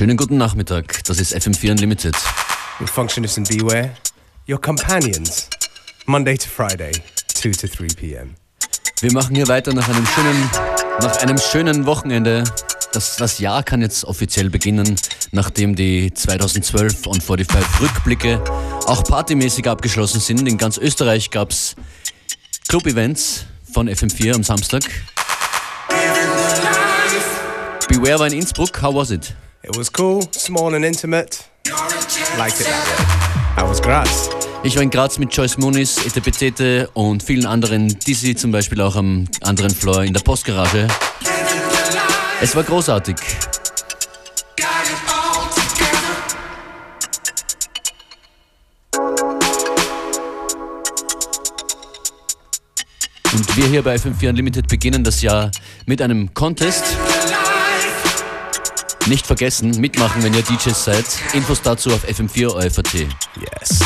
Schönen guten Nachmittag, das ist FM4 Unlimited. With Functionist and Beware, your companions, Monday to Friday, 2 to 3 p.m. Wir machen hier weiter nach einem schönen, nach einem schönen Wochenende. Das, das Jahr kann jetzt offiziell beginnen, nachdem die 2012 und 45 Rückblicke auch partymäßig abgeschlossen sind. In ganz Österreich gab es Club-Events von FM4 am Samstag. Beware war in Innsbruck. How was it? It was cool, small and intimate. Liked it that way. How was Graz? Ich war in Graz mit Joyce Muniz, Etepetete und vielen anderen, Dizzy zum Beispiel auch am anderen Floor in der Postgarage. Es war großartig. Und wir hier bei FM4 Unlimited beginnen das Jahr mit einem Contest. Nicht vergessen, mitmachen, wenn ihr DJs seid. Infos dazu auf FM4 OFAT. Yes.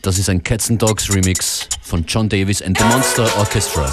Das ist ein Cats and Dogs Remix von John Davis and the Monster Orchestra.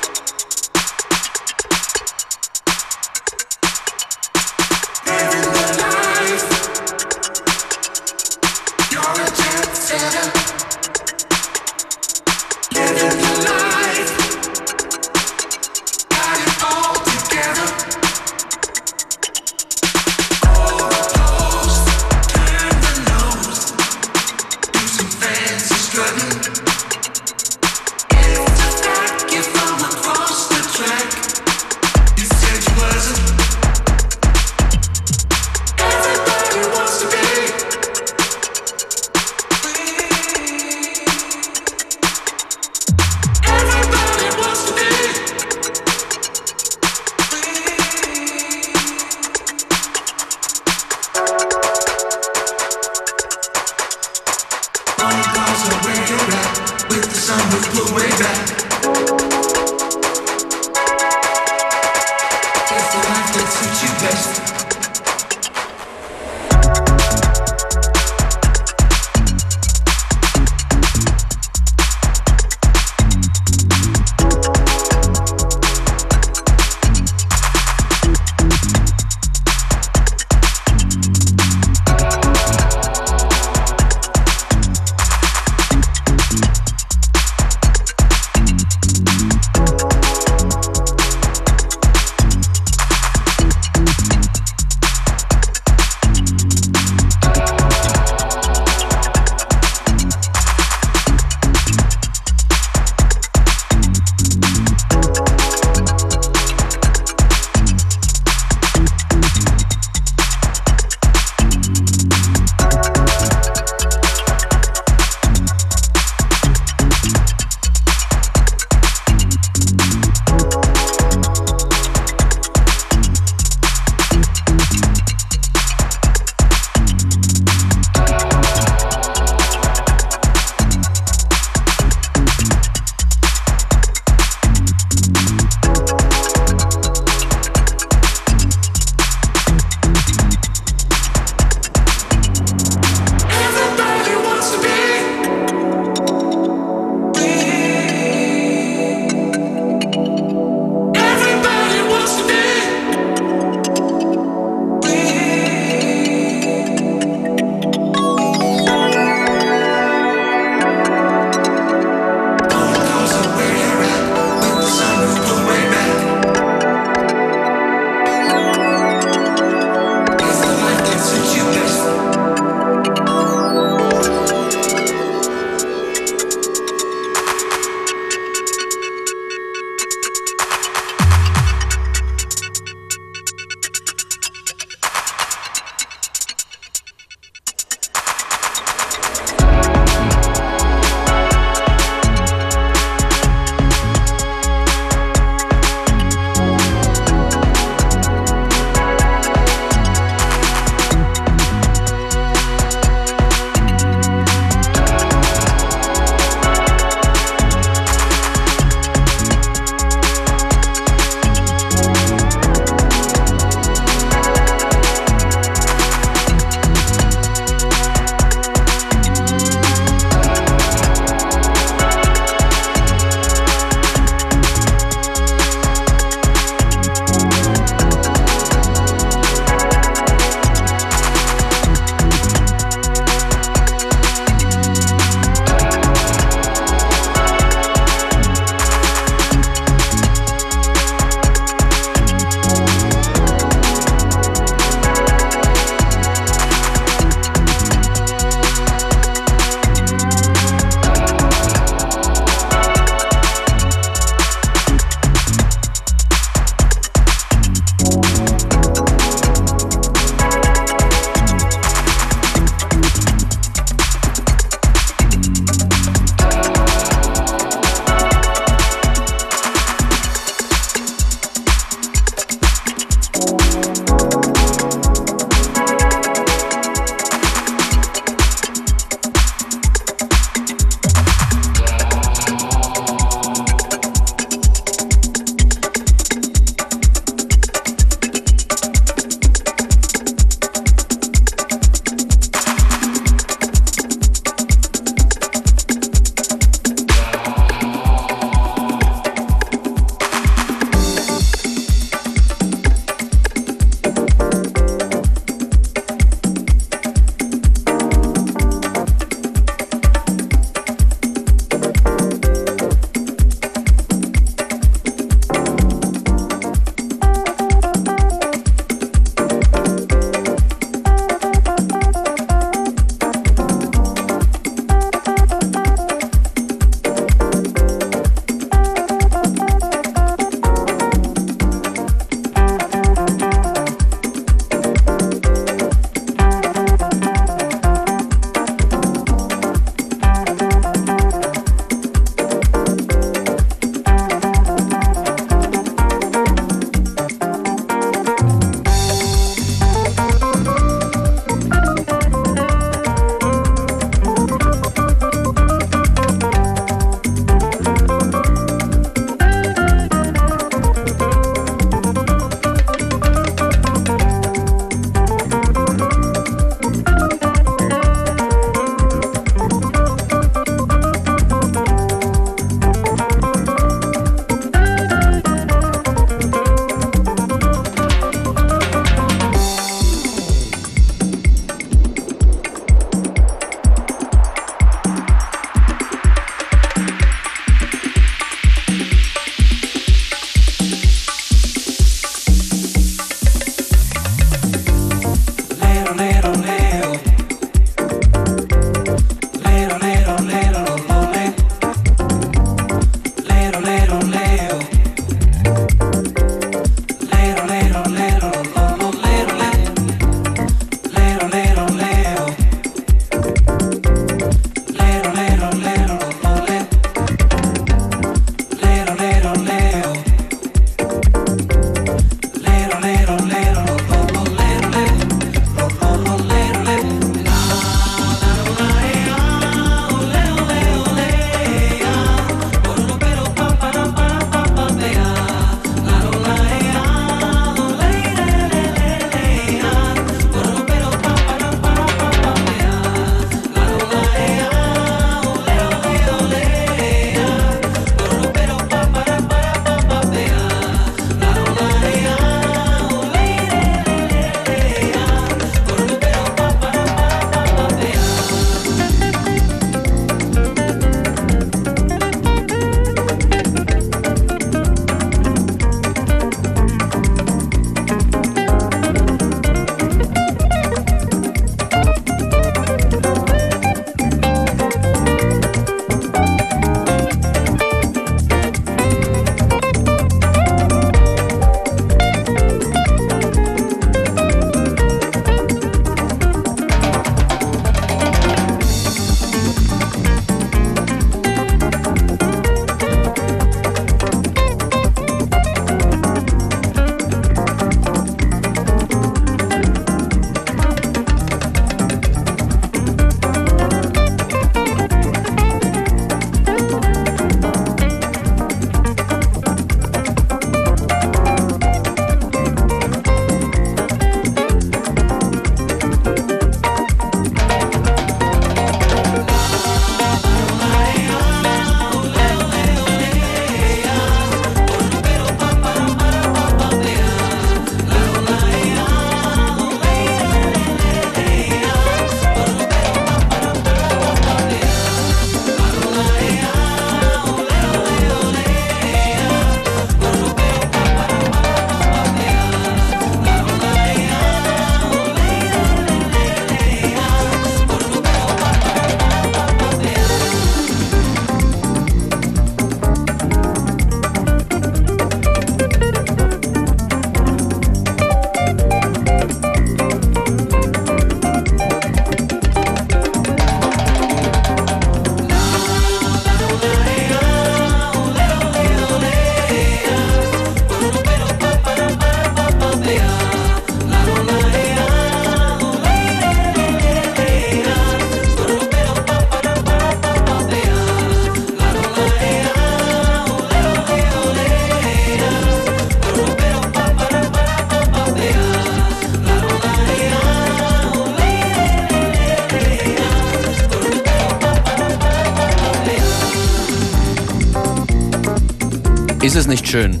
Nicht schön?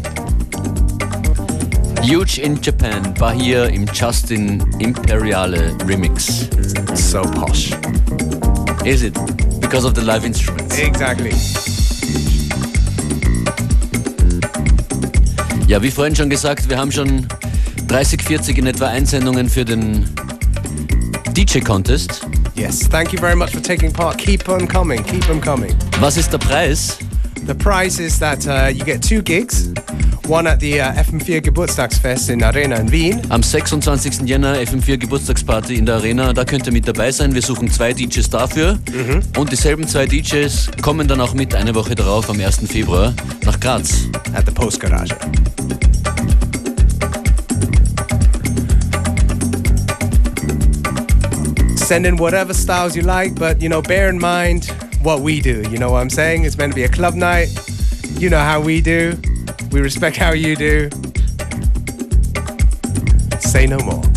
Huge in Japan war hier im Justin Imperiale Remix. So posh. Is it? Because of the live instruments. Exactly. Ja, wie vorhin schon gesagt, wir haben schon 30, 40 in etwa Einsendungen für den DJ Contest. Yes, thank you very much for taking part. Keep on coming, keep on coming. Was ist der Preis? The prize is that uh, you get two gigs. One at the uh, FM4 Geburtstagsfest in Arena in Wien. Am 26. Jänner FM4 Geburtstagsparty in der Arena, da könnt ihr mit dabei sein. Wir suchen zwei DJs dafür. Und dieselben zwei DJs kommen dann auch mit eine Woche darauf, am 1. Februar, nach Graz. at the Post Garage. Send in whatever styles you like, but you know, bear in mind what we do. You know what I'm saying? It's meant to be a club night. You know how we do. We respect how you do. Say no more.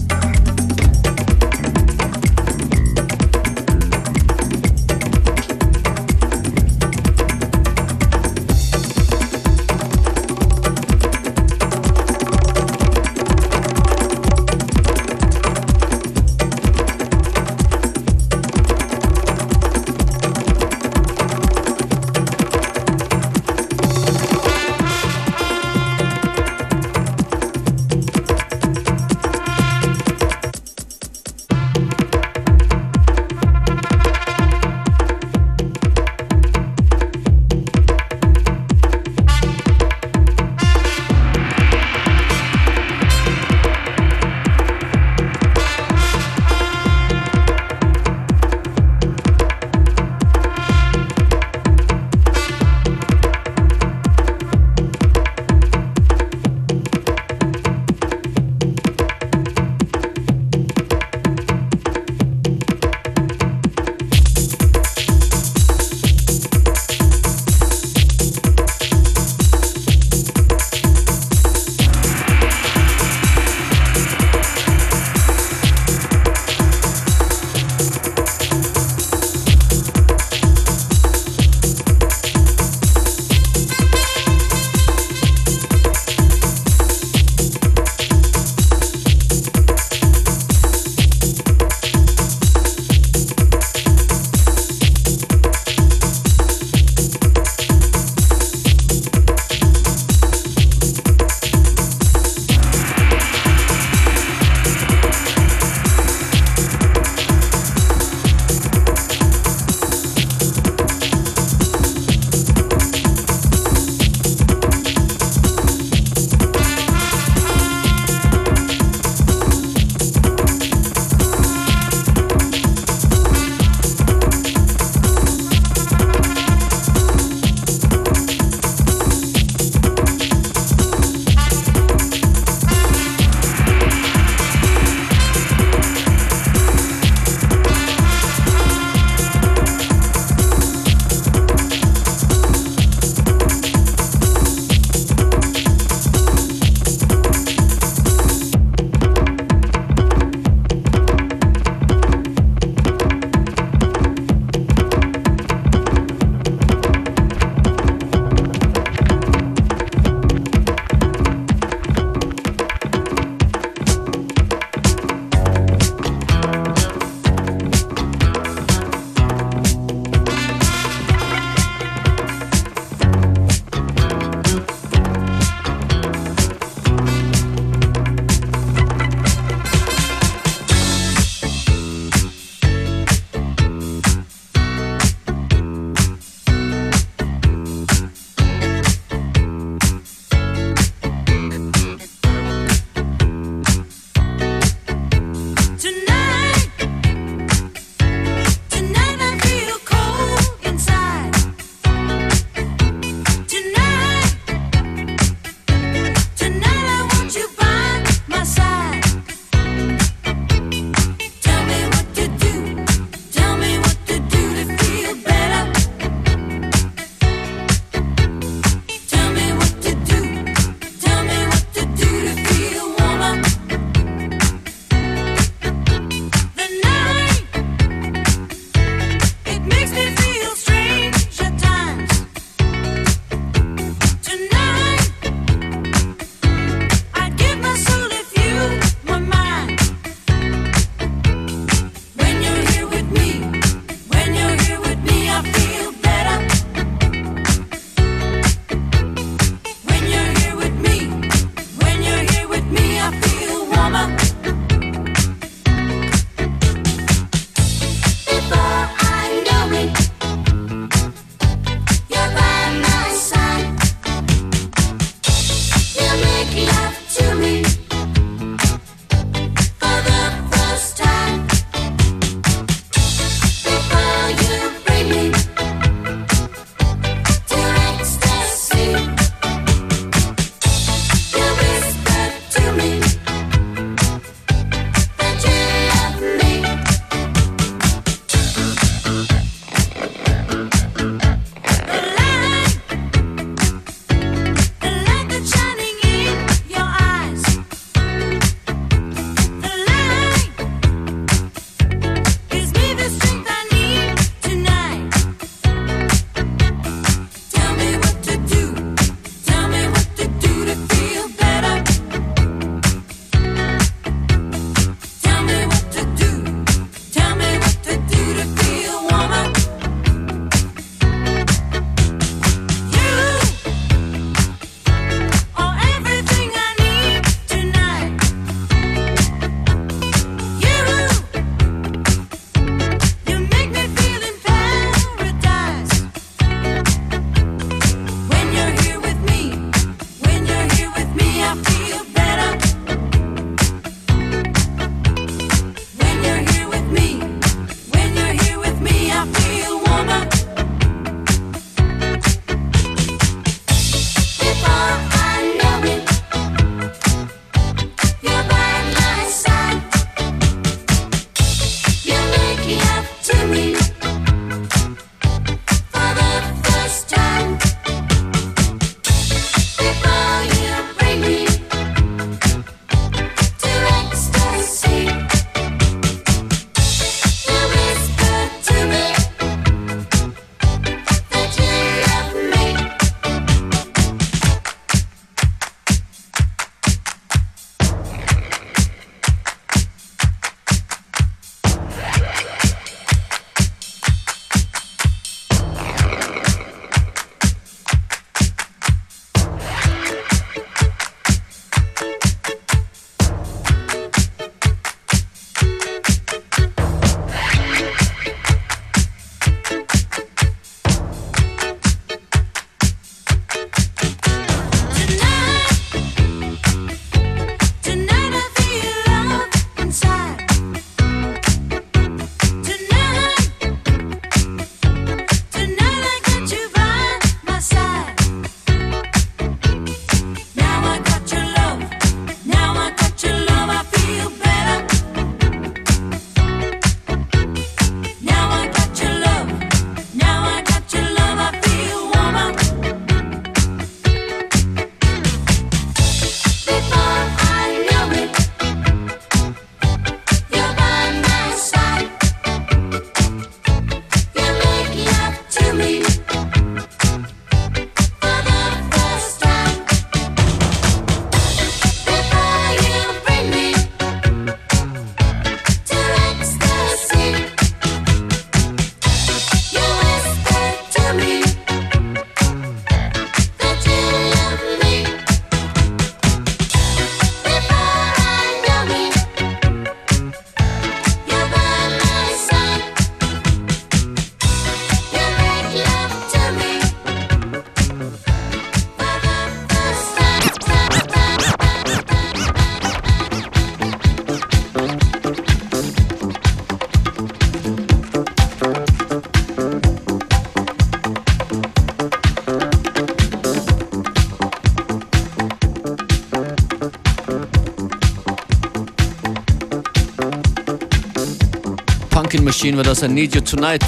I Need You Tonight.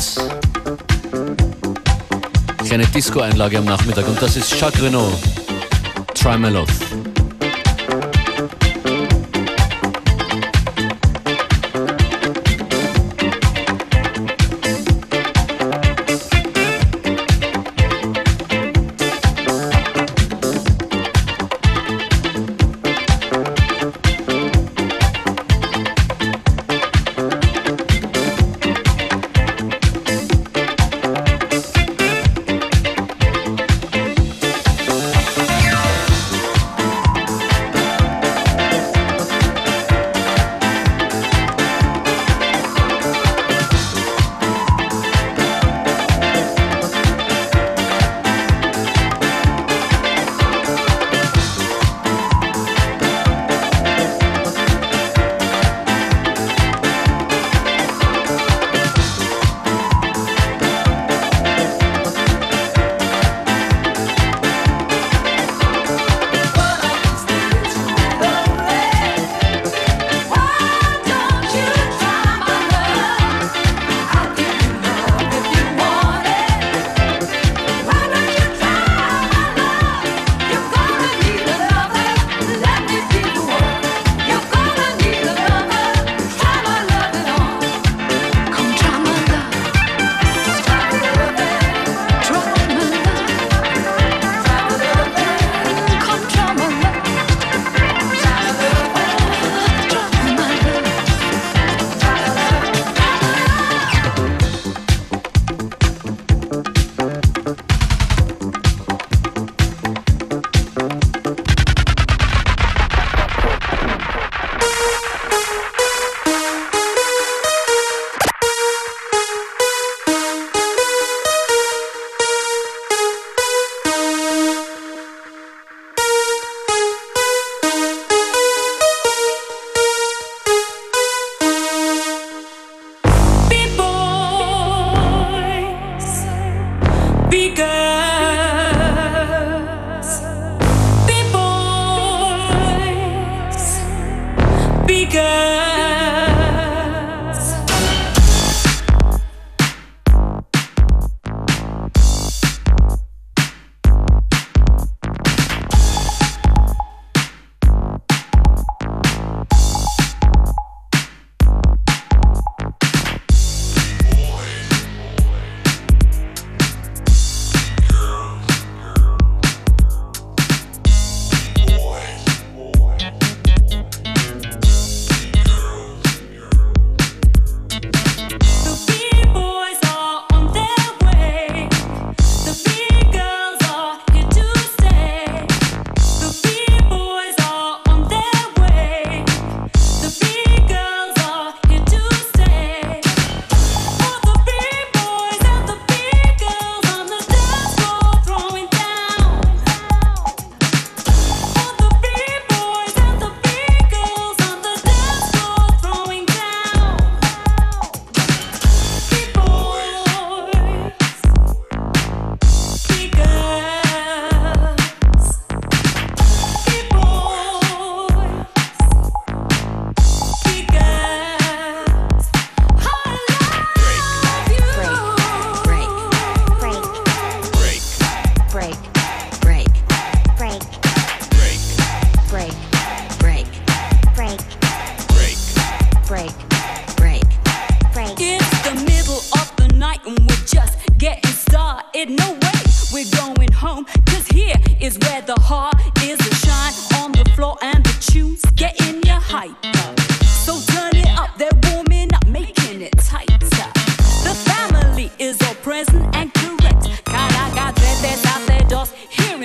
Kleine Disco-Einlage am Nachmittag und das ist Jacques Renault. Try My Love.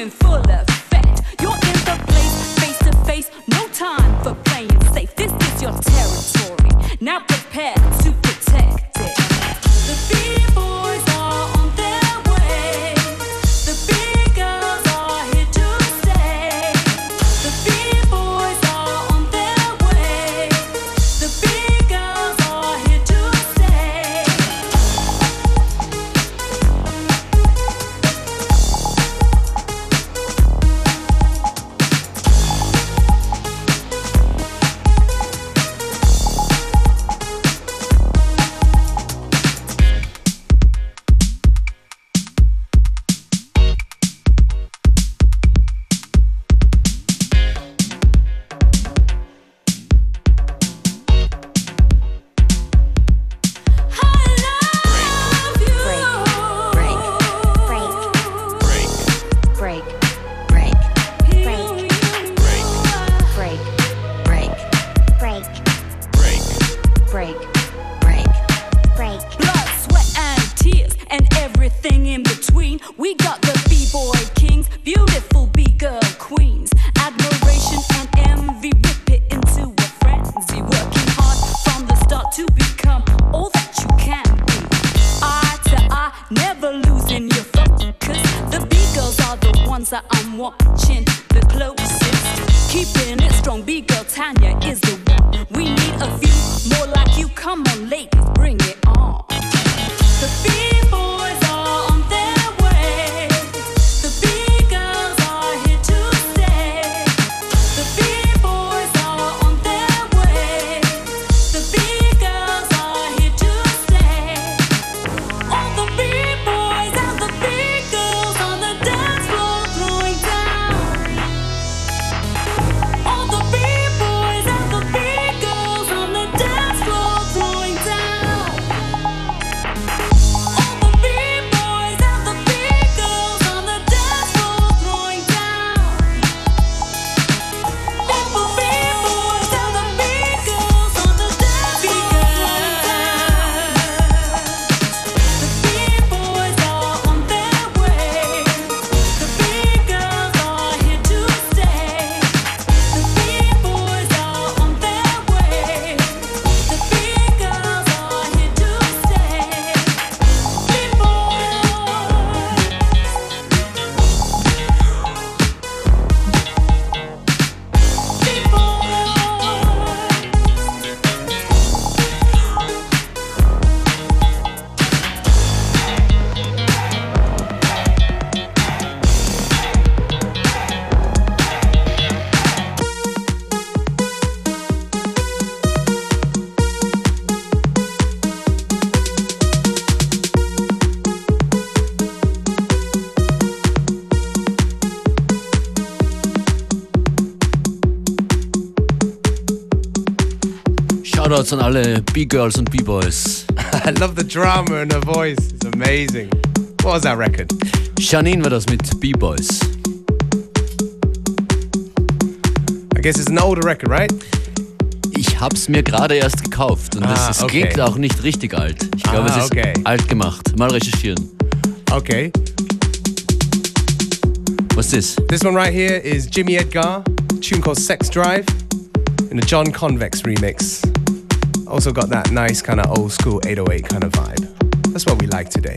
in full effect. Shoutouts an alle B-Girls und B-Boys. I love the drama in her voice. It's amazing. What was that record? Janine war das mit B-Boys. I guess it's an older record, right? Ich hab's mir gerade erst gekauft und Ah, es, es okay. klingt auch nicht richtig alt. Ich glaube, Ah, es ist okay. alt gemacht. Mal recherchieren. Okay. Ist das? This one right here is Jimmy Edgar, a tune called Sex Drive, in a John Convex remix. Also got that nice kind of old school 808 kind of vibe. That's what we like today.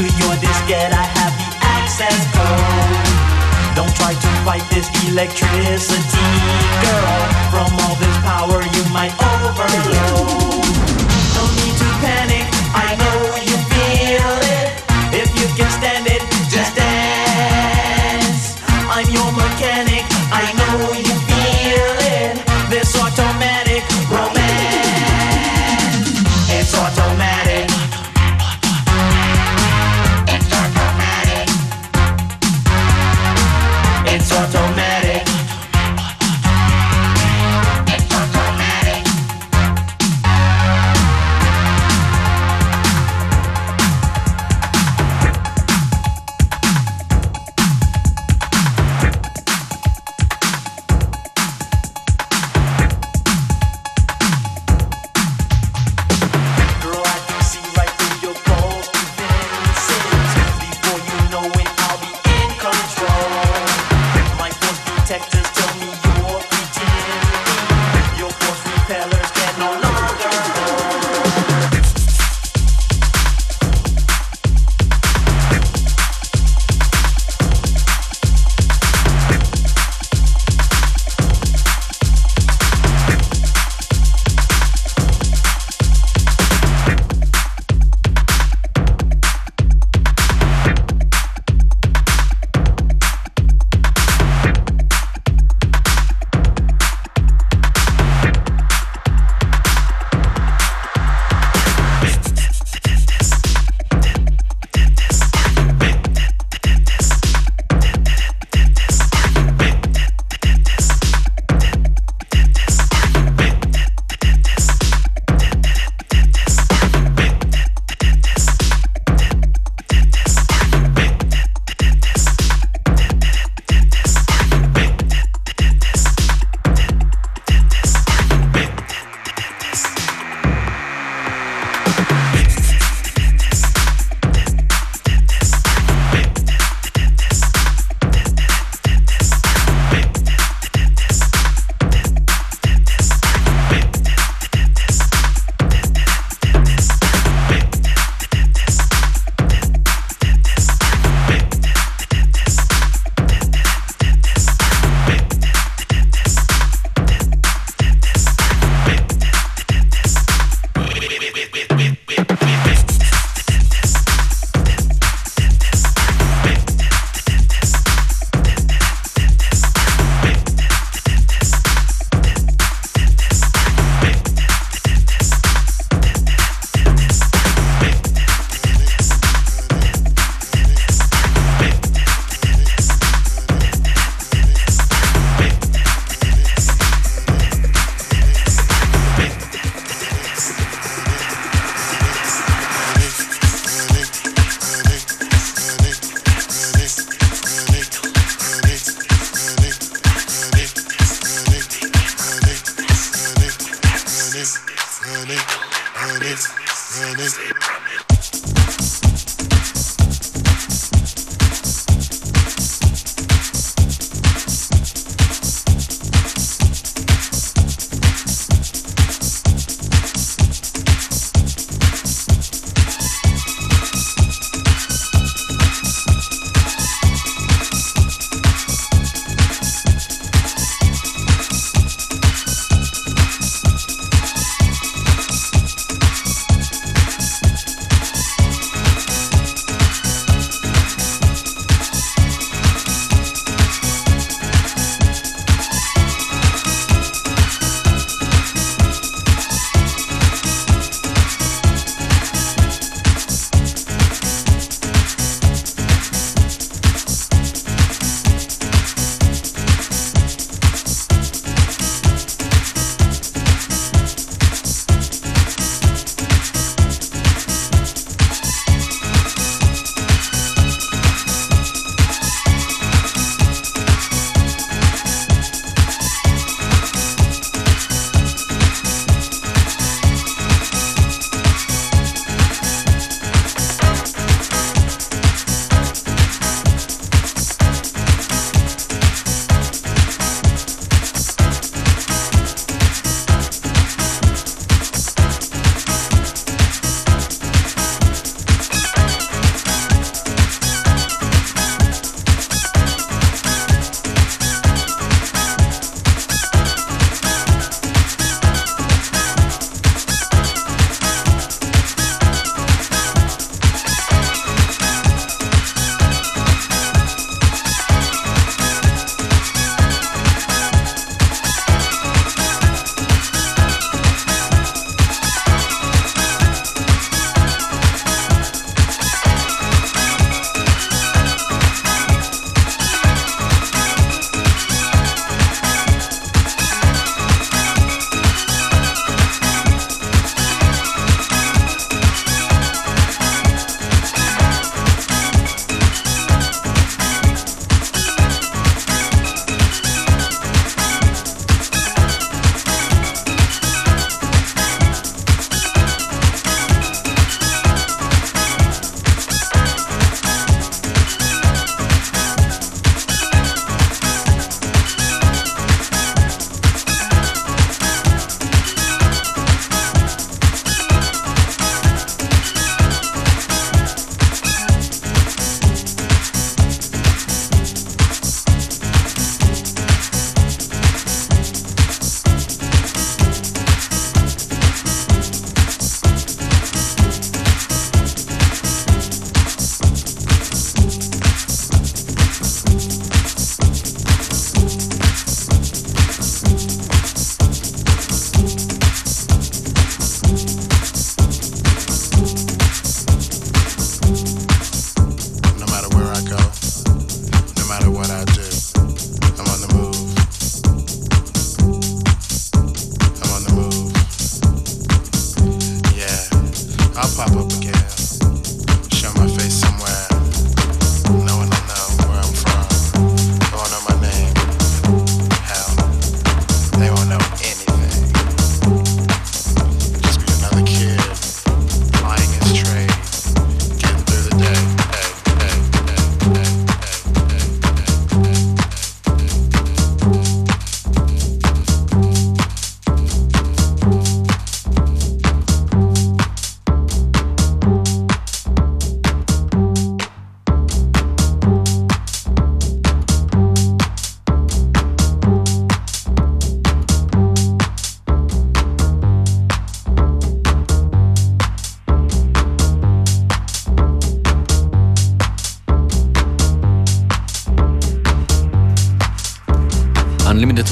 To your diskette, I have the access code. Don't try to fight this electricity, girl. From all this power, you might overload. No need to panic, I know you feel it. If you can stand minutes, minutes.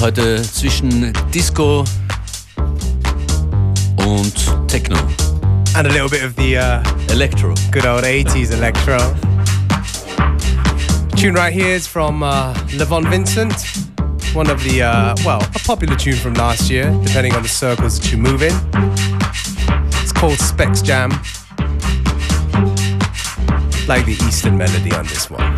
Heute zwischen Disco und Techno. And a little bit of the uh, Electro. good old 80s electro. Tune right here is from uh, Levon Vincent. One of the, uh, well, a popular tune from last year, depending on the circles that you move in. It's called Specs Jam. Like the Eastern melody on this one.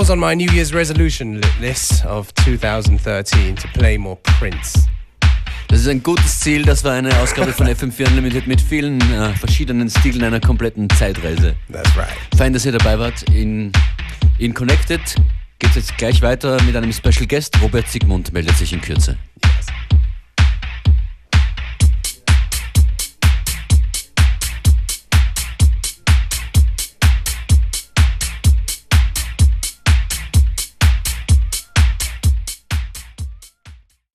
Was on my New Year's resolution list of 2013 to play more Prince. Das ist ein gutes Ziel. Das war eine Ausgabe von FM4 Unlimited mit vielen äh, verschiedenen Stilen einer kompletten Zeitreise. That's right. Fein, dass ihr dabei wart. In, in Connected geht es jetzt gleich weiter mit einem Special Guest. Robert Sigmund meldet sich in Kürze.